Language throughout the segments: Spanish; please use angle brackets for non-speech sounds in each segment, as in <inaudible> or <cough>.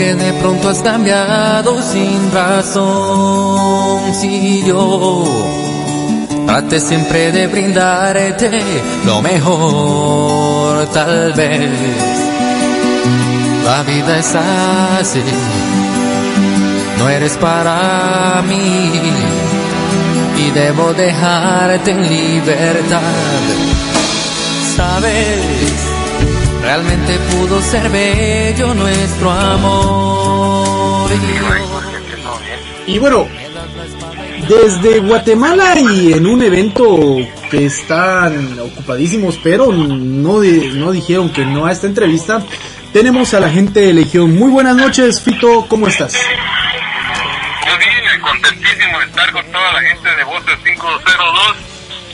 porque de pronto has cambiado sin razón. Si yo trate siempre de brindarte lo mejor, tal vez la vida es así. No eres para mí y debo dejarte en libertad. Sabes Realmente pudo ser bello nuestro amor. Y bueno, desde Guatemala y en un evento que están ocupadísimos, pero no, no dijeron que no a esta entrevista, tenemos a la gente de Legión. Muy buenas noches, Fito, ¿cómo estás? Muy bien, contentísimo de estar con toda la gente de Voces 502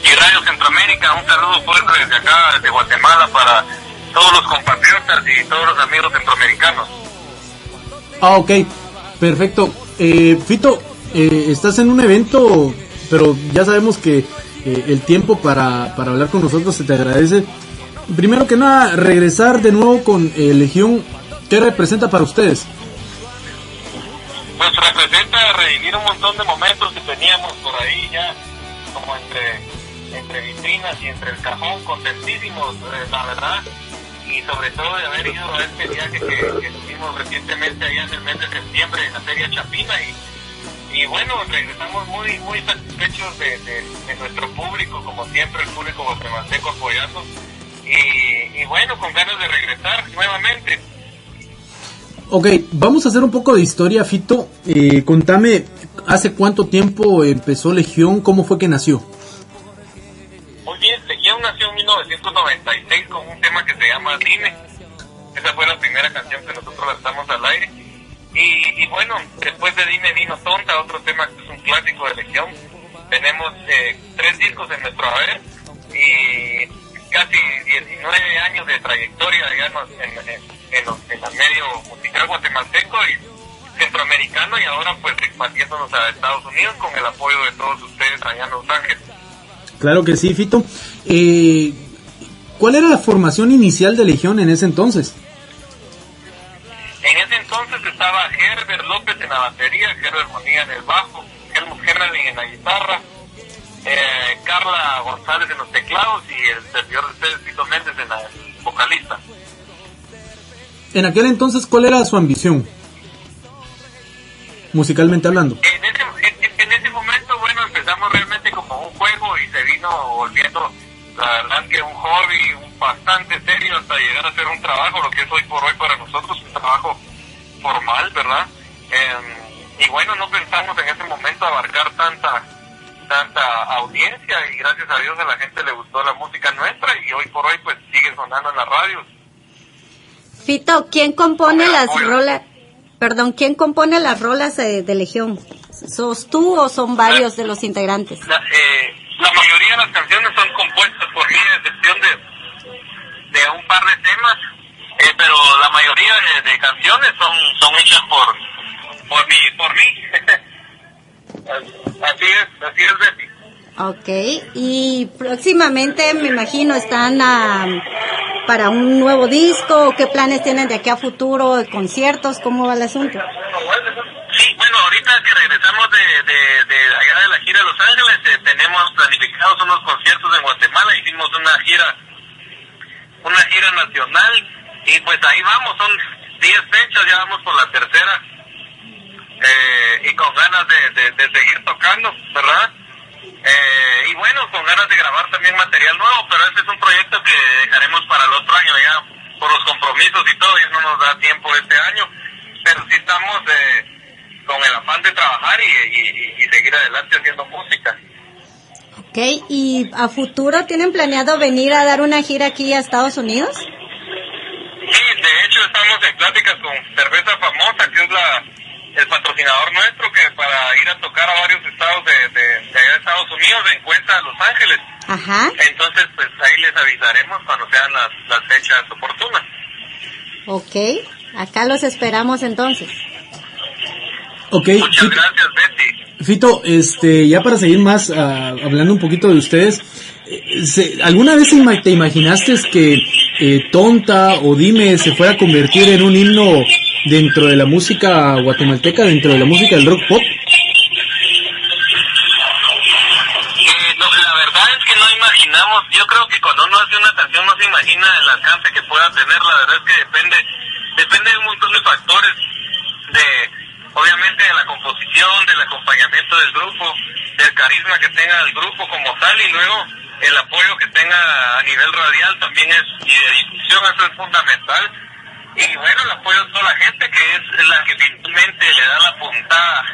y Radio Centroamérica. Un saludo fuerte desde acá, desde Guatemala, para todos los compatriotas y todos los amigos centroamericanos. Ah, ok, perfecto. Eh, Fito, eh, estás en un evento, pero ya sabemos que eh, el tiempo para, para hablar con nosotros se te agradece. Primero que nada, regresar de nuevo con Legión, ¿qué representa para ustedes? Pues representa revivir un montón de momentos que teníamos por ahí ya, como entre, entre vitrinas y entre el cajón, contentísimos, la verdad y sobre todo de haber ido a este viaje que, tuvimos recientemente allá en el mes de septiembre en la Feria Chapina y, y bueno, regresamos muy muy satisfechos de, nuestro público, como siempre el público guatemalteco apoyando y, y bueno, con ganas de regresar nuevamente. Ok, vamos a hacer un poco de historia, Fito. Eh, contame, ¿hace cuánto tiempo empezó Legión? ¿Cómo fue que nació? 1996 con un tema que se llama Dime. Esa fue la primera canción que nosotros lanzamos al aire. Y, bueno, después de Dime vino Tonta, otro tema que es un clásico de Legión. Tenemos eh, tres discos en nuestro haber y casi 19 años de trayectoria, digamos, en, en, en, el medio musical guatemalteco y centroamericano y ahora pues expandiéndonos a Estados Unidos con el apoyo de todos ustedes allá en Los Ángeles. Claro que sí, Fito. Eh, ¿Cuál era la formación inicial de Legión en ese entonces? En ese entonces estaba Herbert López en la batería, Herbert Monía en el bajo, Helmut Herrmann en la guitarra, eh, Carla González en los teclados y el servidor de ustedes, Fito Méndez, en la vocalista. En aquel entonces, ¿cuál era su ambición? Musicalmente hablando. En ese, en ese momento, bueno, empezamos realmente como un juego y se vino volviendo la verdad que un hobby bastante serio hasta llegar a ser un trabajo, lo que es hoy por hoy para nosotros, un trabajo formal, ¿verdad? Em, y bueno, no pensamos en ese momento abarcar tanta tanta audiencia y gracias a Dios a la gente le gustó la música nuestra y hoy por hoy pues sigue sonando en la radio. Fito, ¿quién compone las rolas? Perdón, ¿quién compone las rolas de, Legión? ¿Sos tú o son varios de los integrantes? eh, la mayoría de las canciones son compuestas por mí, a excepción de, de un par de temas, eh, pero la mayoría de, canciones son, son hechas por, por mí. Por mí. <laughs> así es, así es, Betty. Ok, y próximamente me imagino están para un nuevo disco, ¿qué planes tienen de aquí a futuro, conciertos, cómo va el asunto? Sí, bueno, ahorita que regresamos de, de, de gira de Los Ángeles, eh, tenemos planificados unos conciertos en Guatemala, hicimos una gira, una gira nacional, y pues ahí vamos, son 10 fechas, ya vamos por la tercera, eh, y con ganas de, de, seguir tocando, ¿verdad? Eh, y bueno, con ganas de grabar también material nuevo, pero ese es un proyecto que dejaremos para el otro año ya, por los compromisos y todo, ya no nos da tiempo este año, pero sí estamos... Eh, con el afán de trabajar y, seguir adelante haciendo música. Ok, ¿y a futuro tienen planeado venir a dar una gira aquí a Estados Unidos? Sí, de hecho estamos en pláticas con Cerveza Famosa, que es la, el patrocinador nuestro, que para ir a tocar a varios estados de, allá de Estados Unidos encuentra a Los Ángeles. Ajá. Entonces, pues ahí les avisaremos cuando sean las, las fechas oportunas. Ok, acá los esperamos entonces. Ok. Muchas gracias, Betty. Fito, este, ya para seguir más ah, hablando un poquito de ustedes, eh, ¿alguna vez te imaginaste que eh, Tonta o Dime se fuera a convertir en un himno dentro de la música guatemalteca, dentro de la música del rock pop? Eh, no, la verdad es que no imaginamos, yo creo que cuando uno hace una canción no se imagina el alcance que pueda tener, la verdad es que depende, depende de un montón de factores, de obviamente de la composición, del acompañamiento del grupo, del carisma que tenga el grupo como tal y luego el apoyo que tenga a nivel radial también es, y de difusión, eso es fundamental. Y bueno, el apoyo de toda la gente que es la que finalmente le da la puntada,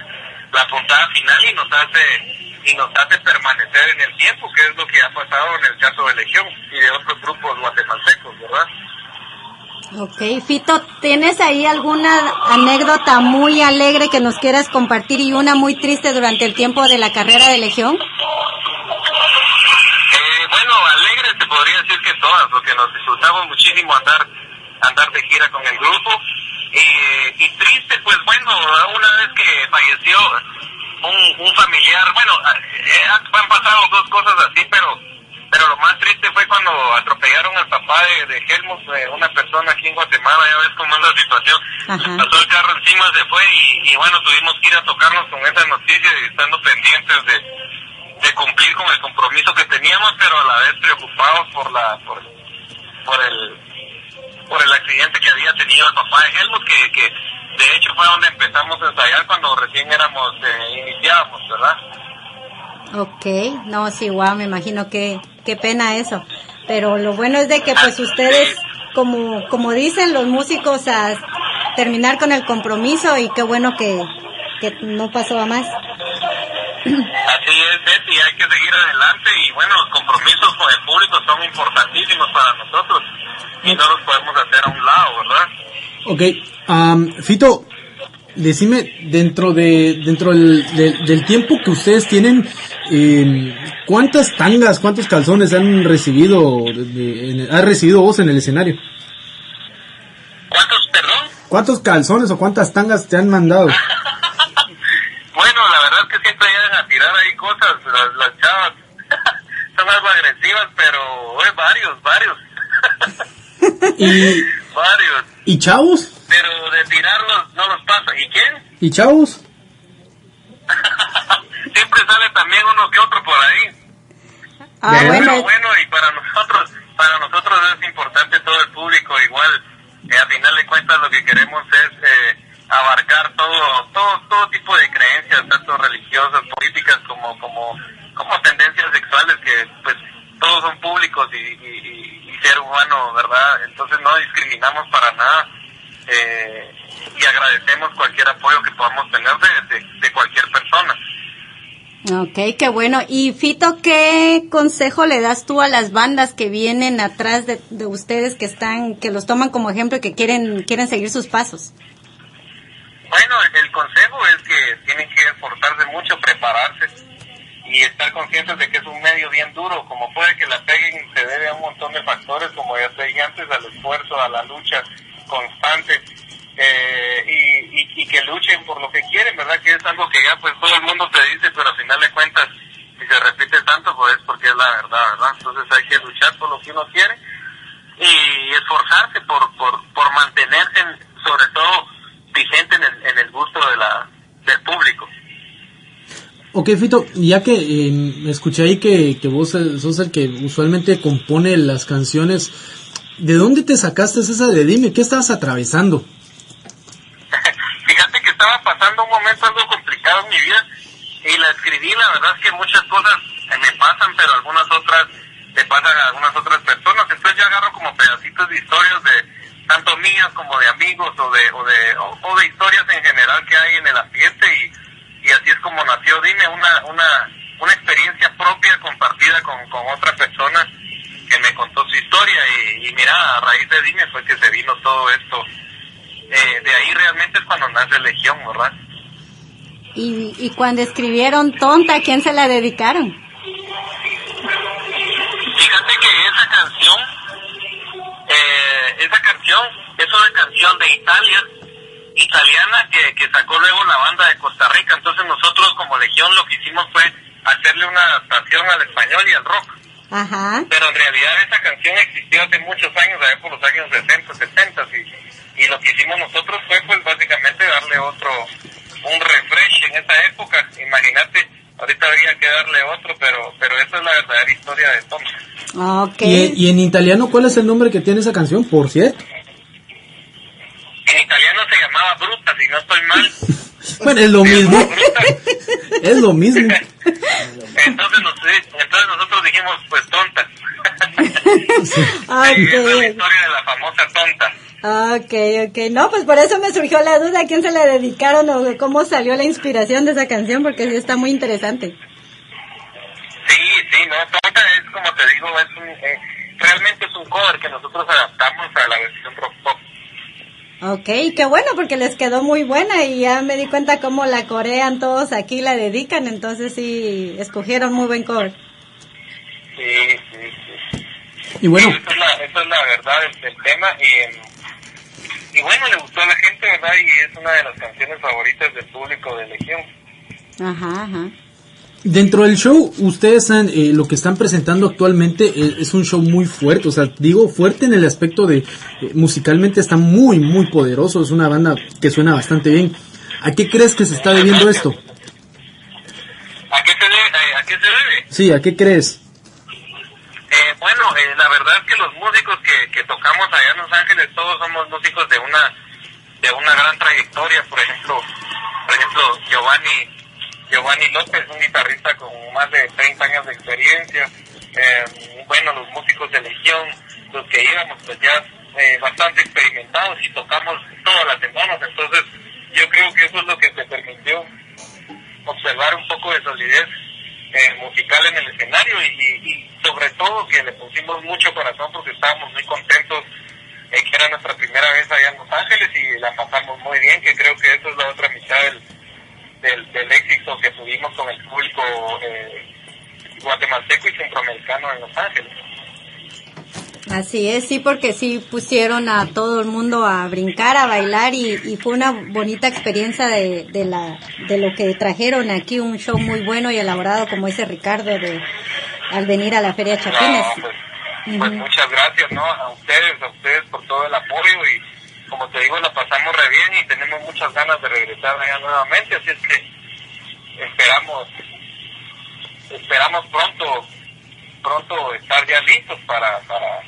la puntada final y nos hace y nos hace permanecer en el tiempo, que es lo que ha pasado en el caso de Legión y de otros grupos guatemaltecos, ¿verdad? Ok, Fito, ¿tienes ahí alguna anécdota muy alegre que nos quieras compartir y una muy triste durante el tiempo de la carrera de Legión? Eh, bueno, alegre te podría decir que todas, porque nos disfrutamos muchísimo andar andar de gira con el grupo. Eh, y triste, pues bueno, una vez que falleció un, familiar, bueno, eh, han pasado dos cosas así, pero pero lo más triste fue cuando atropellaron al papá de, de Helmut, eh, una persona aquí en Guatemala, ya ves cómo es la situación. Pasó el carro encima, se fue y, y bueno, tuvimos que ir a tocarnos con esa noticia y estando pendientes de, de cumplir con el compromiso que teníamos, pero a la vez preocupados por la por, por el por el accidente que había tenido el papá de Helmut, que, que de hecho fue donde empezamos a ensayar cuando recién éramos eh, iniciábamos, ¿verdad? Ok, no, sí, guau, me imagino que qué pena eso. Pero lo bueno es de que pues ustedes, como, como dicen los músicos, a terminar con el compromiso y qué bueno que, que no pasó a más. Así es, Betty, hay que seguir adelante y bueno, los compromisos con el público son importantísimos para nosotros y no los podemos hacer a un lado, ¿verdad? Ok, am, Fito, decime, dentro de dentro del, del- del tiempo que ustedes tienen, eh, ¿cuántas tangas, cuántos calzones han recibido, en- has recibido vos en el escenario? ¿Cuántos, perdón? ¿Cuántos calzones o cuántas tangas te han mandado? <laughs> Bueno, la verdad es que siempre llegan a tirar ahí cosas, las, las chavas <laughs> son algo agresivas, pero eh, varios, varios, ¿Y, <laughs> varios, y chavos? pero de tirarlos no los pasa. ¿Y quién? ¿Y chavos? Sale también uno que otro por ahí. Ah, Bueno. Pero bueno, bueno, y para nosotros, para nosotros es importante todo el público, igual, eh, a final de cuentas lo que queremos es eh, abarcar todo, todo, todo tipo de creencias, tanto religiosas, políticas, como, como, como tendencias sexuales, que pues todos son públicos y, y, y- y ser humano, ¿verdad? Entonces no discriminamos para nada eh, y agradecemos cualquier apoyo que podamos tener de, de, de cualquier persona. Ok, qué bueno. Y Fito, ¿qué consejo le das tú a las bandas que vienen atrás de, de ustedes, que están, que los toman como ejemplo y que quieren, quieren seguir sus pasos? Bueno, el consejo es que tienen que esforzarse mucho, prepararse y estar conscientes de que es un medio bien duro. Como puede que la peguen, se debe a un montón de factores, como ya te dije antes, al esfuerzo, a la lucha constante eh, y, y, y que luchen por lo que quieren, ¿verdad? Que es algo que ya pues todo el mundo te dice, pero al final de cuentas, si se repite tanto, pues es porque es la verdad, ¿verdad? Entonces hay que luchar por lo que uno quiere y esforzarse por, por, por mantenerse, en- sobre todo, vigente en el, en el gusto de la, del público. Ok, Fito, ya que eh, escuché ahí que, que vos sos el que usualmente compone las canciones, ¿de dónde te sacaste esa de Dime? ¿Qué estabas atravesando? Pasando un momento algo complicado en mi vida y la escribí, la verdad es que muchas cosas me pasan, pero algunas otras le pasan a algunas otras personas, entonces yo agarro como pedacitos de historias de tanto mías como de amigos o de o de, o, de historias en general que hay en el ambiente y, y así es como nació. Dime, una, una, una experiencia propia compartida con, con otra persona que me contó su historia y mira, a raíz de Dime fue que se vino todo esto eh, de ahí realmente es cuando nace Legión, ¿verdad? Y, y cuando escribieron Tonta, ¿a quién se la dedicaron? Fíjate que esa canción, eh, esa canción es una canción de Italia, italiana, que, que sacó luego la banda de Costa Rica. Entonces nosotros como Legión lo que hicimos fue hacerle una adaptación al español y al rock. Ajá. Pero en realidad esa canción existió hace muchos años, allá por los años 60, 70 y, y lo que hicimos nosotros fue pues básicamente darle otro, un refresh en esa época. Imagínate, ahorita habría que darle otro, pero pero esa es la verdadera historia de Tom. Ok. ¿Y, y en italiano cuál es el nombre que tiene esa canción, por cierto? En italiano se llamaba Bruta, si no estoy mal. <laughs> Bueno, es lo mismo. <laughs> Es lo mismo. <laughs> Entonces, nos- entonces pues tonta. Ah, Y esa es la Ok. historia de la famosa tonta. Ok, ok. No, pues por eso me surgió la duda a quién se le dedicaron o cómo salió la inspiración de esa canción, porque sí está muy interesante. Sí, sí, no, tonta es como te digo, es un, eh, realmente es un cover que nosotros adaptamos a la versión rock pop. Ok, qué bueno, porque les quedó muy buena y ya me di cuenta cómo la corean todos aquí, la dedican, entonces sí, escogieron muy buen cover. Y bueno, Sí, esa, es la, esa es la verdad del, del tema y, y bueno, le gustó a la gente, ¿verdad? Y es una de las canciones favoritas del público de Legión. Ajá, ajá. dentro del show, ustedes han, eh, lo que están presentando actualmente eh, es un show muy fuerte, o sea, digo fuerte en el aspecto de eh, musicalmente está muy, muy poderoso, es una banda que suena bastante bien. ¿A qué crees que se está debiendo esto? ¿A qué se debe? eh, ¿A qué se debe? Sí, ¿a qué crees? Eh, bueno, eh, la verdad es que los músicos que, que tocamos allá en Los Ángeles, todos somos músicos de una de una gran trayectoria. Por ejemplo, por ejemplo Giovanni Giovanni López, un guitarrista con más de 30 años de experiencia. Eh, bueno, los músicos de Legión, los que íbamos, pues ya eh, bastante experimentados y tocamos todas las semanas. Entonces, yo creo que eso es lo que te permitió observar un poco de solidez eh, musical en el escenario y, y- sobre todo que le pusimos mucho corazón porque estábamos muy contentos eh, que era nuestra primera vez allá en Los Ángeles y la pasamos muy bien, que creo que eso es la otra mitad del, del, del éxito que tuvimos con el público eh, guatemalteco y centroamericano en Los Ángeles. Así es, sí, porque sí pusieron a todo el mundo a brincar, a bailar y, y fue una bonita experiencia de, de, la, de lo que trajeron aquí, un show muy bueno y elaborado, como dice Ricardo, de, al venir a la Feria Chapines. No, pues, pues muchas gracias ¿no? a ustedes, a ustedes por todo el apoyo y como te digo, la pasamos re bien y tenemos muchas ganas de regresar allá nuevamente, así es que esperamos, esperamos pronto, pronto estar ya listos para, para,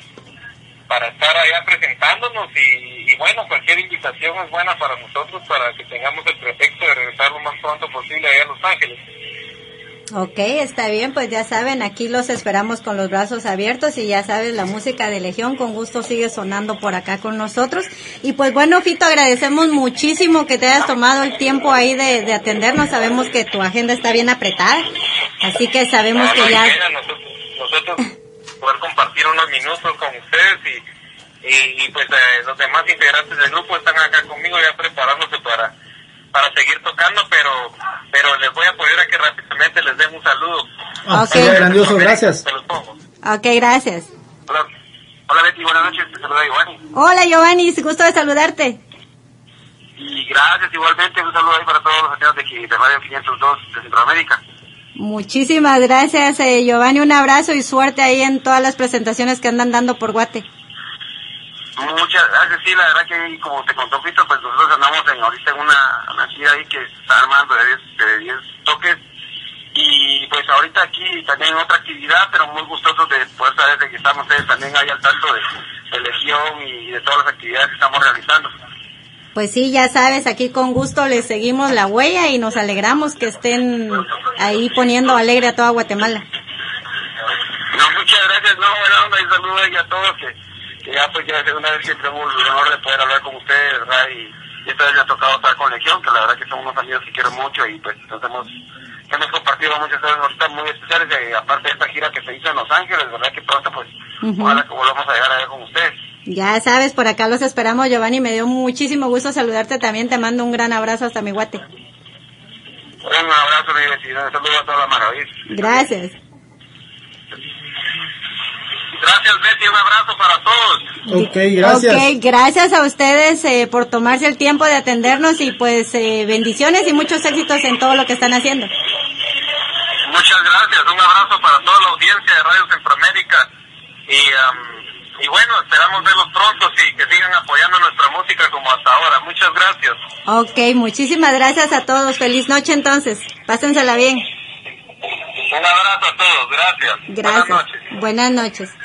para estar allá presentándonos y, y bueno, cualquier invitación es buena para nosotros para que tengamos el pretexto de regresar lo más pronto posible allá a Los Ángeles. Ok, está bien, pues ya saben, aquí los esperamos con los brazos abiertos y ya sabes, la música de Legión con gusto sigue sonando por acá con nosotros. Y pues bueno, Fito, agradecemos muchísimo que te hayas tomado el tiempo ahí de, de atendernos. Sabemos que tu agenda está bien apretada, así que sabemos No, que ya... nosotros, poder compartir unos minutos con ustedes y, y, y, pues eh, los demás integrantes del grupo están acá conmigo ya preparándose para para seguir tocando, pero pero les voy a pedir a que rápidamente les den un saludo. Ah, Ok. sería grandioso, gracias. Se los pongo. Ok, gracias. Hola, hola Betty, buenas noches, te saluda Giovanni. Hola Giovanni, es gusto de saludarte. Y gracias igualmente, un saludo ahí para todos los amigos de, aquí, de Radio 502 de Centroamérica. Muchísimas gracias eh, Giovanni, un abrazo y suerte ahí en todas las presentaciones que andan dando por Guate. Muchas gracias, sí, la verdad que como te contó Fito, pues nosotros andamos en, ahorita en una, una ahí que está armando de 10 de 10 toques y pues ahorita aquí también otra actividad, pero muy gustosos de poder saber de que estamos ustedes también ahí al tanto de, de Legión y de todas las actividades que estamos realizando. Pues sí, ya sabes, aquí con gusto les seguimos la huella y nos alegramos que estén ahí poniendo alegre a toda Guatemala. No, muchas gracias, no, buena onda y saludos a todos que, que ya pues ya es una vez tenemos el honor de poder hablar con ustedes, ¿verdad? Y, y esta vez me ha tocado estar con Legión, que la verdad que son unos amigos que quiero mucho y pues nos hemos, hemos compartido muchas cosas ahorita muy especiales, y aparte de esta gira que se hizo en Los Ángeles, ¿verdad? Que pronto pues Ujú. ojalá que volvamos a llegar allá con ustedes. Ya sabes, por acá los esperamos, Giovanni. Me dio muchísimo gusto saludarte también. Te mando un gran abrazo hasta mi guate. Un abrazo, mi vecino, un saludo a toda la maravilla. Gracias. Gracias, Betty, un abrazo para todos. Ok, gracias. Ok, gracias a ustedes eh, por tomarse el tiempo de atendernos y pues eh, bendiciones y muchos éxitos en todo lo que están haciendo. Muchas gracias, un abrazo para toda la audiencia de Radio Centroamérica. Y, um, y bueno, esperamos verlos pronto y que sigan apoyando nuestra música como hasta ahora. Muchas gracias. Ok, muchísimas gracias a todos. Feliz noche entonces. Pásensela bien. Un abrazo a todos. Gracias. Gracias. Buenas noches. Buenas noches.